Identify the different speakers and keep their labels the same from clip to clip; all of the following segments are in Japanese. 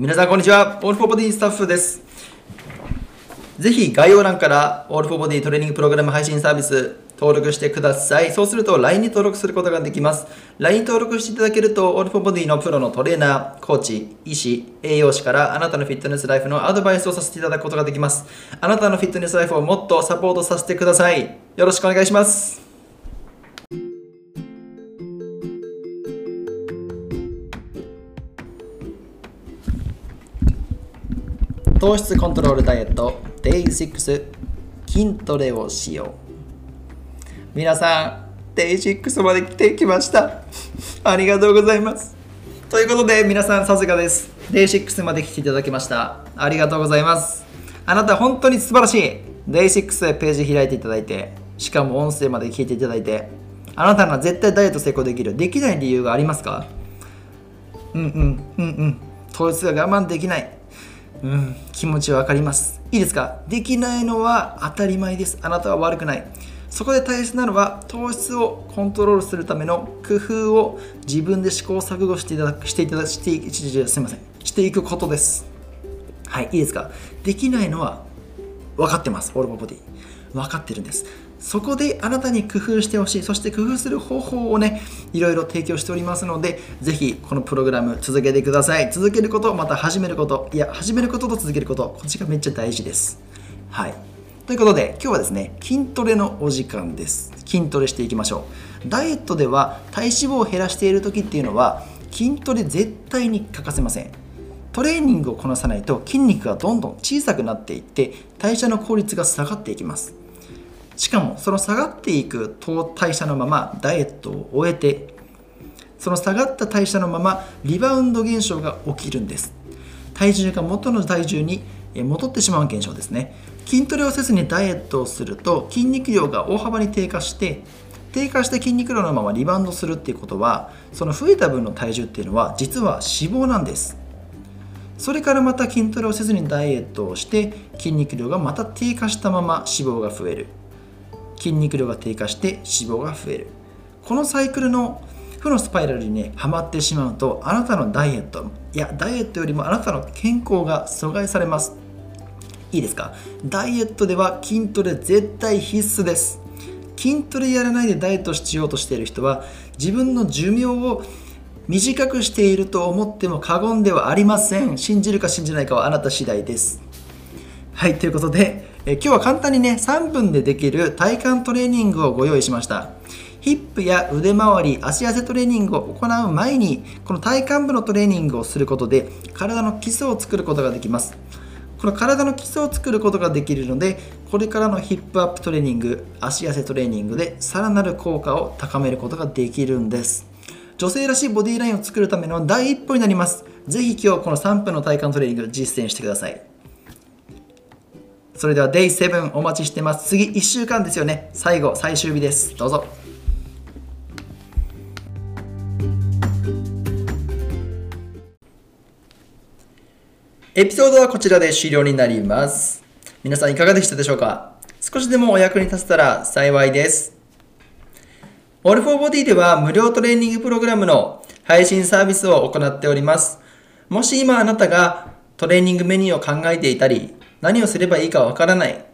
Speaker 1: 皆さんこんにちは。オールフォーボディスタッフです。ぜひ概要欄からオールフォーボディトレーニングプログラム配信サービス登録してください。そうすると LINE に登録することができます。LINE 登録していただけるとオールフォーボディのプロのトレーナー、コーチ、医師、栄養士からあなたのフィットネスライフのアドバイスをさせていただくことができます。あなたのフィットネスライフをもっとサポートさせてください。よろしくお願いします。糖質コントロールダイエット Day6 筋トレをしよう。皆さん Day6 まで来てきました。ありがとうございます。ということで皆さんさすがです。Day6 まで来ていただきました。ありがとうございます。あなた本当に素晴らしい。Day6 でページ開いていただいてしかも音声まで聞いていただいてあなたなら絶対ダイエット成功できる。できない理由がありますか？うんうんうんうん。糖質が我慢できない。うん、気持ちは分かります。いいですか？できないのは当たり前です。あなたは悪くない。そこで大切なのは糖質をコントロールするための工夫を自分で試行錯誤していただく、していただく、してすみません。していくことです。はい、いいですか？できないのは分かってます。オールボディ。分かってるんです。そこであなたに工夫してほしい、そして工夫する方法をね、いろいろ提供しておりますので、ぜひこのプログラム続けてください。続けること、また始めること、いや、始めることと続けること、こっちがめっちゃ大事です。はい。ということで、今日はですね、筋トレのお時間です。筋トレしていきましょう。ダイエットでは体脂肪を減らしている時っていうのは、筋トレ絶対に欠かせません。トレーニングをこなさないと筋肉がどんどん小さくなっていって代謝の効率が下がっていきますしかもその下がっていく代謝のままダイエットを終えてその下がった代謝のままリバウンド現象が起きるんです。体重が元の体重に戻ってしまう現象ですね。筋トレをせずにダイエットをすると筋肉量が大幅に低下して低下した筋肉量のままリバウンドするっていうことはその増えた分の体重っていうのは実は脂肪なんです。それからまた筋トレをせずにダイエットをして筋肉量がまた低下したまま脂肪が増える。筋肉量が低下して脂肪が増える。このサイクルの負のスパイラルにねはまってしまうとあなたのダイエットいやダイエットよりもあなたの健康が阻害されます。いいですか？ダイエットでは筋トレ絶対必須です。筋トレやらないでダイエットしようとしている人は自分の寿命を短くしていると思っても過言ではありません。信じるか信じないかはあなた次第です。はいということでえ今日は簡単にね3分でできる体幹トレーニングをご用意しました。ヒップや腕回り足痩せトレーニングを行う前にこの体幹部のトレーニングをすることで体の基礎を作ることができます。この体の基礎を作ることができるのでこれからのヒップアップトレーニング足痩せトレーニングでさらなる効果を高めることができるんです。女性らしいボディラインを作るための第一歩になります。ぜひ今日この3分の体幹トレーニング実践してください。それでは Day7 お待ちしてます。次1週間ですよね。最後、最終日です。どうぞ。エピソードはこちらで終了になります。皆さんいかがでしたでしょうか？少しでもお役に立てたら幸いです。オールフォーボディでは無料トレーニングプログラムの配信サービスを行っております。もし今あなたがトレーニングメニューを考えていたり、何をすればいいかわからない。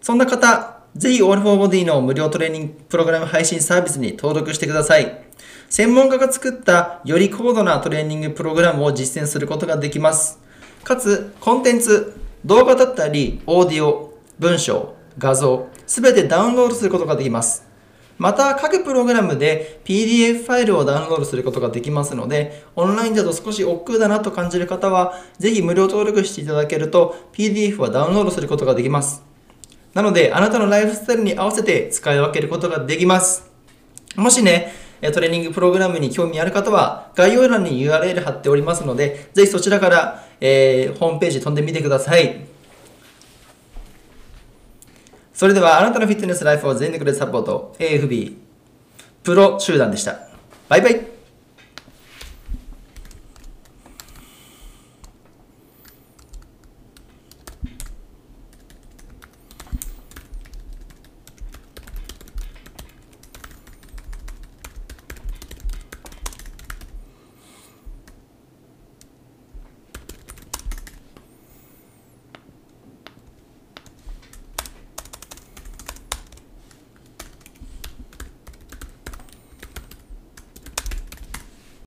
Speaker 1: そんな方、ぜひ All for Body の無料トレーニングプログラム配信サービスに登録してください。専門家が作ったより高度なトレーニングプログラムを実践することができます。かつ、コンテンツ、動画だったり、オーディオ、文章、画像、すべてダウンロードすることができます。また、各プログラムで PDF ファイルをダウンロードすることができますので、オンラインだと少し億劫だなと感じる方は、ぜひ無料登録していただけると、PDF はダウンロードすることができます。なので、あなたのライフスタイルに合わせて使い分けることができます。もしね、トレーニングプログラムに興味ある方は、概要欄に URL 貼っておりますので、ぜひそちらから、えー、ホームページ飛んでみてください。それではあなたのフィットネスライフを全力でサポート。AFB プロ集団でした。バイバイ。